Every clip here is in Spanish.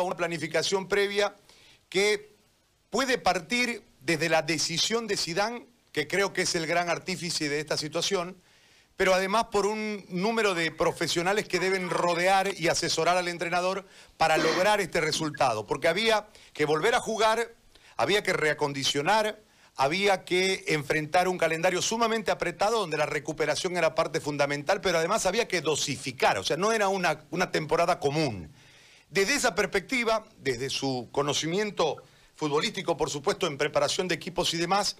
a una planificación previa que puede partir desde la decisión de Sidán, que creo que es el gran artífice de esta situación, pero además por un número de profesionales que deben rodear y asesorar al entrenador para lograr este resultado, porque había que volver a jugar, había que reacondicionar, había que enfrentar un calendario sumamente apretado donde la recuperación era parte fundamental, pero además había que dosificar, o sea, no era una, una temporada común. Desde esa perspectiva, desde su conocimiento futbolístico, por supuesto, en preparación de equipos y demás,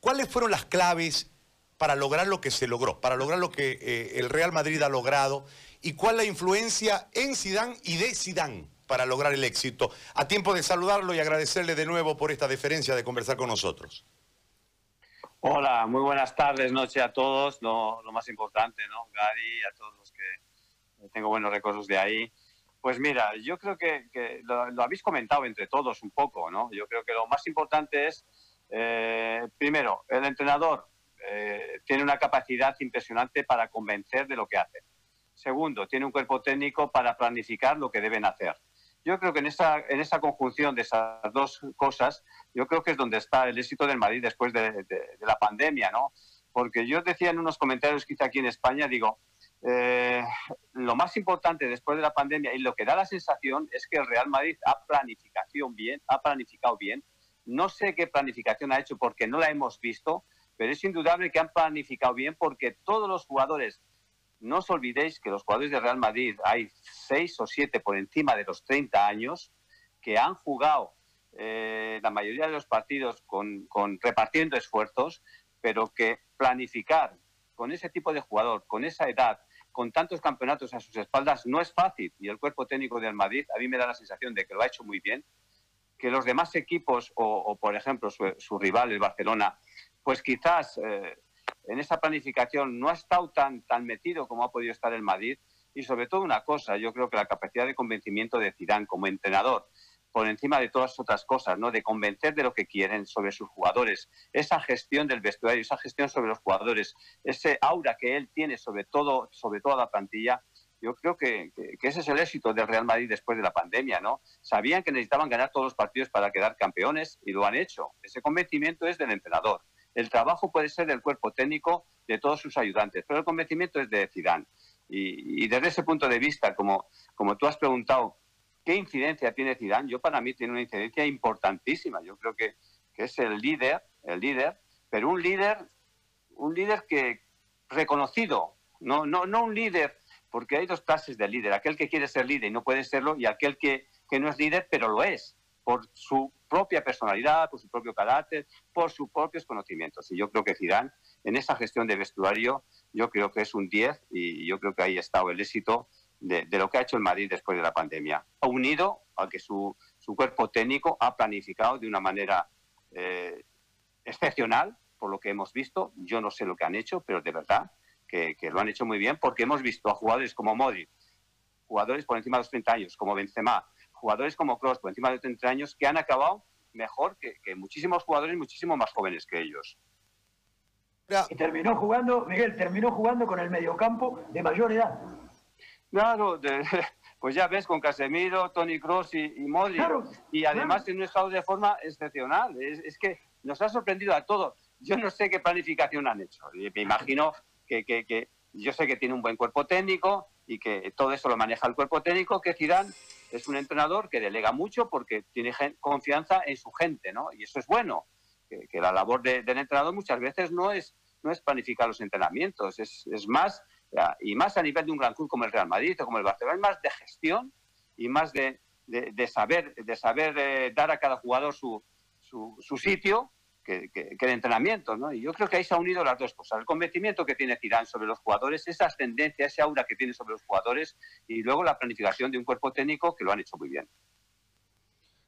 ¿cuáles fueron las claves para lograr lo que se logró, para lograr lo que eh, el Real Madrid ha logrado y cuál la influencia en Sidán y de Sidán para lograr el éxito. A tiempo de saludarlo y agradecerle de nuevo por esta deferencia de conversar con nosotros. Hola, muy buenas tardes, noche a todos. Lo, más importante, ¿no? Gary, a todos los que tengo buenos recuerdos de ahí. Pues mira, yo creo que, lo, habéis comentado entre todos un poco, ¿no? Yo creo que lo más importante es, eh, primero, el entrenador eh, tiene una capacidad impresionante para convencer de lo que hace. Segundo, tiene un cuerpo técnico para planificar lo que deben hacer. Yo creo que en esa, en esa conjunción de esas dos cosas, yo creo que es donde está el éxito del Madrid después de, la pandemia, ¿no? Porque yo decía en unos comentarios que hice aquí en España, digo, eh, lo más importante después de la pandemia y lo que da la sensación es que el Real Madrid ha planificación bien, ha planificado bien. No sé qué planificación ha hecho porque no la hemos visto, pero es indudable que han planificado bien porque todos los jugadores, no os olvidéis que los jugadores de Real Madrid hay seis o siete por encima de los 30 años que han jugado eh, la mayoría de los partidos con, repartiendo esfuerzos, pero que planificar con ese tipo de jugador, con esa edad, con tantos campeonatos a sus espaldas, no es fácil. Y el cuerpo técnico del Madrid a mí me da la sensación de que lo ha hecho muy bien, que los demás equipos, o, por ejemplo su, su, rival, el Barcelona, pues quizás eh, en esa planificación no ha estado tan, tan metido como ha podido estar el Madrid. Y sobre todo una cosa, yo creo que la capacidad de convencimiento de Zidane como entrenador, por encima de todas otras cosas, ¿no? De convencer de lo que quieren sobre sus jugadores, esa gestión del vestuario, esa gestión sobre los jugadores, ese aura que él tiene sobre todo, sobre toda la plantilla, yo creo que, ese es el éxito del Real Madrid después de la pandemia, ¿no? Sabían que necesitaban ganar todos los partidos para quedar campeones y lo han hecho. Ese convencimiento es del entrenador. El trabajo puede ser del cuerpo técnico de todos sus ayudantes, pero el convencimiento es de Zidane. Y, desde ese punto de vista, como, como tú has preguntado, ¿qué incidencia tiene Zidane? Yo para mí tiene una incidencia importantísima. Yo creo que, que es el líder, el líder, pero un líder, un líder que reconocido, no, no, no un líder, porque hay dos clases de líder, aquel que quiere ser líder y no puede serlo, y aquel que, que no es líder, pero lo es por su propia personalidad, por su propio carácter, por sus propios conocimientos. Y yo creo que Zidane, en esa gestión de vestuario, yo creo que es un 10 y yo creo que ahí ha estado el éxito de, lo que ha hecho el Madrid después de la pandemia. Ha unido a que su, cuerpo técnico ha planificado de una manera eh, excepcional, por lo que hemos visto. Yo no sé lo que han hecho, pero de verdad que, que lo han hecho muy bien porque hemos visto a jugadores como Modric, jugadores por encima de los 30 años, como Benzema, jugadores como Cross, por encima de 30 años, que han acabado mejor que, muchísimos jugadores muchísimo más jóvenes que ellos. Y terminó jugando, Miguel, terminó jugando con el mediocampo de mayor edad. Claro, pues ya ves, con Casemiro, Tony Cross y, y Modric. y además en un estado de forma excepcional. Es, que nos ha sorprendido a todos. Yo no sé qué planificación han hecho. Me imagino que, que yo sé que tiene un buen cuerpo técnico y que todo eso lo maneja el cuerpo técnico, que Zidane es un entrenador que delega mucho porque tiene confianza en su gente, ¿no? Y eso es bueno, que, la labor del entrenador muchas veces no es, no es planificar los entrenamientos, es, es más, y más a nivel de un gran club como el Real Madrid o como el Barcelona, es más de gestión y más de, de, saber, de saber eh, dar a cada jugador su, su, su sitio que, que, de entrenamiento, ¿no? Y yo creo que ahí se han unido las dos cosas. El convencimiento que tiene Tirán sobre los jugadores, esa ascendencia, ese aura que tiene sobre los jugadores y luego la planificación de un cuerpo técnico que lo han hecho muy bien.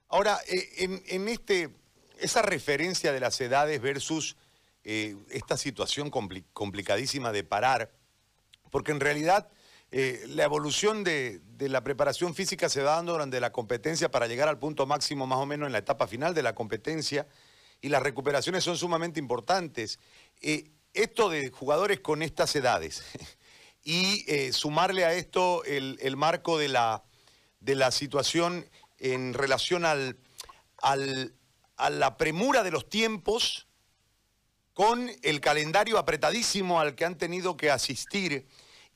Ahora, eh, en, este, esa referencia de las edades versus eh, esta situación complicadísima de parar, porque en realidad eh, la evolución de, la preparación física se va dando durante la competencia para llegar al punto máximo más o menos en la etapa final de la competencia y las recuperaciones son sumamente importantes. Eh, esto de jugadores con estas edades y eh, sumarle a esto el, marco de la, situación en relación al, a la premura de los tiempos con el calendario apretadísimo al que han tenido que asistir.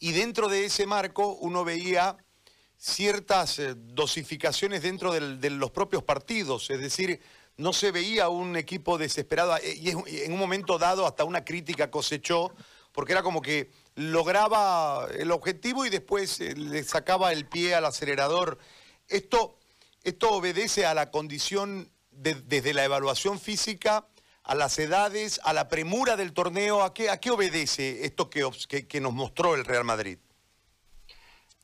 Y dentro de ese marco uno veía ciertas eh, dosificaciones dentro de los propios partidos, es decir, no se veía un equipo desesperado eh, y en un momento dado hasta una crítica cosechó, porque era como que lograba el objetivo y después eh, le sacaba el pie al acelerador. Esto, esto obedece a la condición desde la evaluación física, a las edades, a la premura del torneo. ¿A qué, a qué obedece esto que, que, nos mostró el Real Madrid?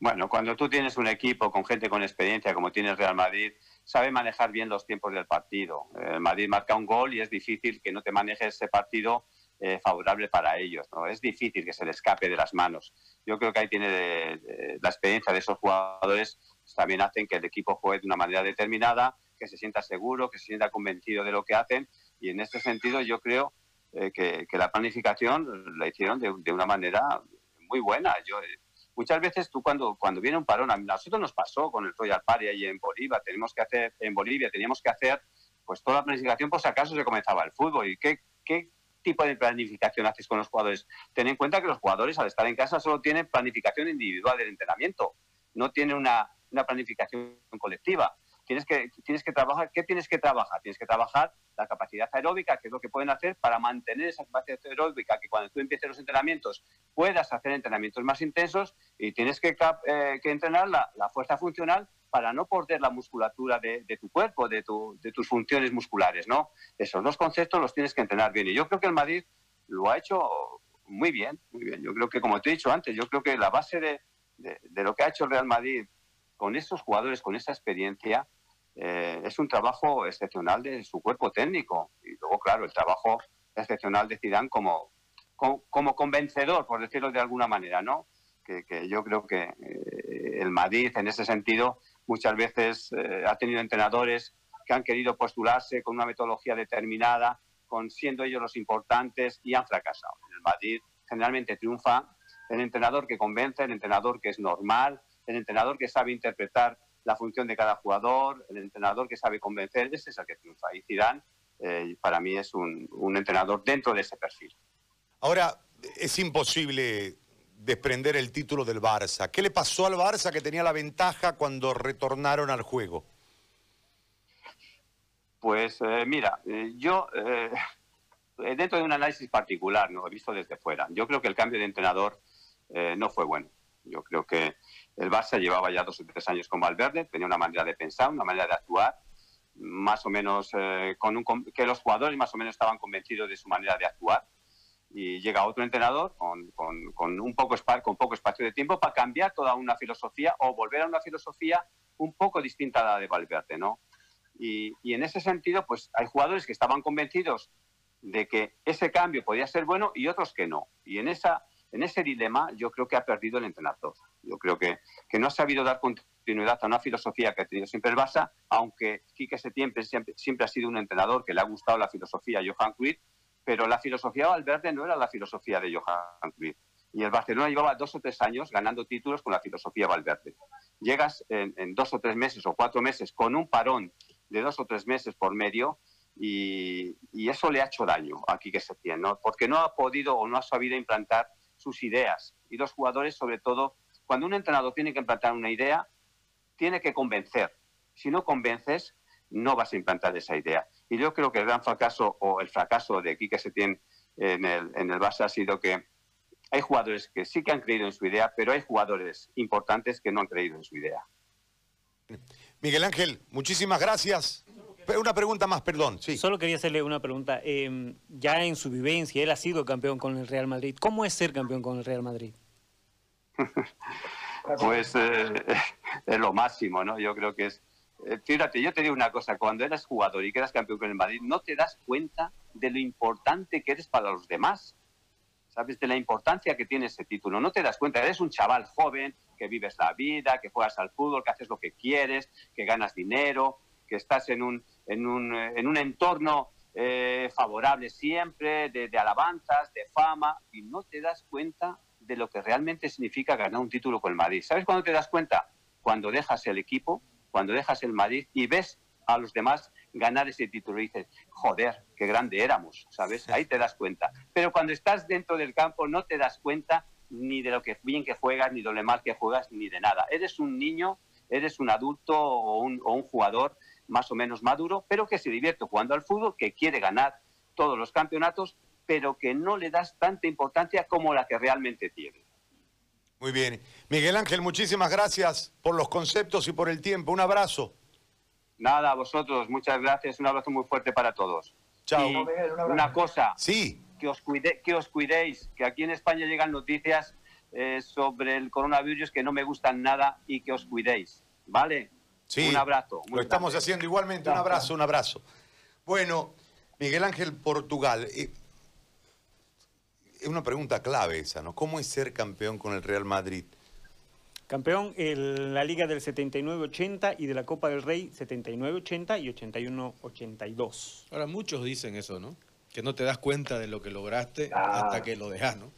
Bueno, cuando tú tienes un equipo con gente con experiencia como tiene el Real Madrid, sabe manejar bien los tiempos del partido. El Madrid marca un gol y es difícil que no te maneje ese partido eh, favorable para ellos. ¿no? Es difícil que se le escape de las manos. Yo creo que ahí tiene la experiencia de esos jugadores, también hacen que el equipo juegue de una manera determinada, que se sienta seguro, que se sienta convencido de lo que hacen. Y en este sentido yo creo eh, que, la planificación la hicieron de, una manera muy buena. Yo, eh, muchas veces tú cuando, cuando viene un parón, a nosotros nos pasó con el Royal Party ahí en Bolivia, tenemos que hacer, en Bolivia teníamos que hacer pues toda la planificación por si acaso se comenzaba el fútbol. ¿Y qué, qué tipo de planificación haces con los jugadores? Ten en cuenta que los jugadores al estar en casa solo tienen planificación individual del entrenamiento, no tienen una, una planificación colectiva tienes que, tienes que trabajar, ¿qué tienes que trabajar? Tienes que trabajar la capacidad aeróbica, que es lo que pueden hacer para mantener esa capacidad aeróbica, que cuando tú empieces los entrenamientos puedas hacer entrenamientos más intensos y tienes que, eh, que entrenar la, la, fuerza funcional para no perder la musculatura de, de tu cuerpo, de, tu, de, tus funciones musculares, ¿no? Esos dos conceptos los tienes que entrenar bien. Y yo creo que el Madrid lo ha hecho muy bien, muy bien. Yo creo que, como te he dicho antes, yo creo que la base de, de lo que ha hecho el Real Madrid con esos jugadores, con esa experiencia, eh, es un trabajo excepcional de su cuerpo técnico. Y luego, claro, el trabajo excepcional de Zidane como, como, convencedor, por decirlo de alguna manera, ¿no? Que, yo creo que eh, el Madrid, en ese sentido, muchas veces eh, ha tenido entrenadores que han querido postularse con una metodología determinada, con siendo ellos los importantes y han fracasado. El Madrid generalmente triunfa el entrenador que convence, el entrenador que es normal, el entrenador que sabe interpretar la función de cada jugador, el entrenador que sabe convencer, ese es el que triunfa. Y Zidane, eh, para mí, es un, entrenador dentro de ese perfil. Ahora, es imposible desprender el título del Barça. ¿Qué le pasó al Barça que tenía la ventaja cuando retornaron al juego? Pues eh, mira, eh, yo dentro de un análisis particular, no he visto desde fuera. Yo creo que el cambio de entrenador no fue bueno. Yo creo que el Barça llevaba ya dos o tres años con Valverde, tenía una manera de pensar, una manera de actuar, más o menos eh, con un, que los jugadores más o menos estaban convencidos de su manera de actuar. Y llega otro entrenador con, con, un poco con poco espacio de tiempo para cambiar toda una filosofía o volver a una filosofía un poco distinta a la de Valverde, ¿no? Y, y en ese sentido, pues hay jugadores que estaban convencidos de que ese cambio podía ser bueno y otros que no. Y en esa en ese dilema yo creo que ha perdido el entrenador. Yo creo que, que no ha sabido dar continuidad a una filosofía que ha tenido siempre el Barça, aunque Quique Setién siempre, siempre ha sido un entrenador que le ha gustado la filosofía a Johan Cruyff, pero la filosofía de Valverde no era la filosofía de Johan Cruyff. Y el Barcelona llevaba dos o tres años ganando títulos con la filosofía Valverde. Llegas en, dos o tres meses o cuatro meses con un parón de dos o tres meses por medio y, eso le ha hecho daño a Quique Setién, ¿no? porque no ha podido o no ha sabido implantar sus ideas. Y los jugadores, sobre todo, cuando un entrenador tiene que implantar una idea, tiene que convencer. Si no convences, no vas a implantar esa idea. Y yo creo que el gran fracaso o el fracaso de Quique Setién en el, en el Barça ha sido que hay jugadores que sí que han creído en su idea, pero hay jugadores importantes que no han creído en su idea. Miguel Ángel, muchísimas gracias. Una pregunta más, perdón. Sí. Solo quería hacerle una pregunta. Em, ya en su vivencia, él ha sido campeón con el Real Madrid. ¿Cómo es ser campeón con el Real Madrid? pues eh, es lo máximo, ¿no? Yo creo que es... Eh, fíjate, yo te digo una cosa, cuando eres jugador y quedas campeón con el Madrid, no te das cuenta de lo importante que eres para los demás. ¿Sabes? De la importancia que tiene ese título. No te das cuenta, eres un chaval joven, que vives la vida, que juegas al fútbol, que haces lo que quieres, que ganas dinero, que estás en un, en un, eh, en un entorno eh, favorable siempre, de, alabanzas, de fama, y no te das cuenta de lo que realmente significa ganar un título con el Madrid. ¿Sabes cuándo te das cuenta? Cuando dejas el equipo cuando dejas el Madrid y ves a los demás ganar ese título y dices, joder, qué grande éramos, ¿sabes? Ahí te das cuenta. Pero cuando estás dentro del campo no te das cuenta ni de lo que bien que juegas, ni de lo mal que juegas, ni de nada. Eres un niño, eres un adulto o un, o un jugador más o menos maduro, pero que se divierte jugando al fútbol, que quiere ganar todos los campeonatos, pero que no le das tanta importancia como la que realmente tiene. Muy bien. Miguel Ángel, muchísimas gracias por los conceptos y por el tiempo. Un abrazo. Nada, a vosotros, muchas gracias. Un abrazo muy fuerte para todos. Chao. Y una cosa, Sí, que os, cuide- que os cuidéis, que aquí en España llegan noticias eh, sobre el coronavirus que no me gustan nada y que os cuidéis, ¿vale? Sí. Un abrazo. muy Lo estamos grande. haciendo igualmente. Un abrazo, un abrazo. Bueno, Miguel Ángel, Portugal. eh, Es una pregunta clave esa, ¿no? ¿Cómo es ser campeón con el Real Madrid? Campeón en la Liga del 79-80 y de la Copa del Rey 79-80 y 81-82. Ahora, muchos dicen eso, ¿no? Que no te das cuenta de lo que lograste Ah. hasta que lo dejas, ¿no?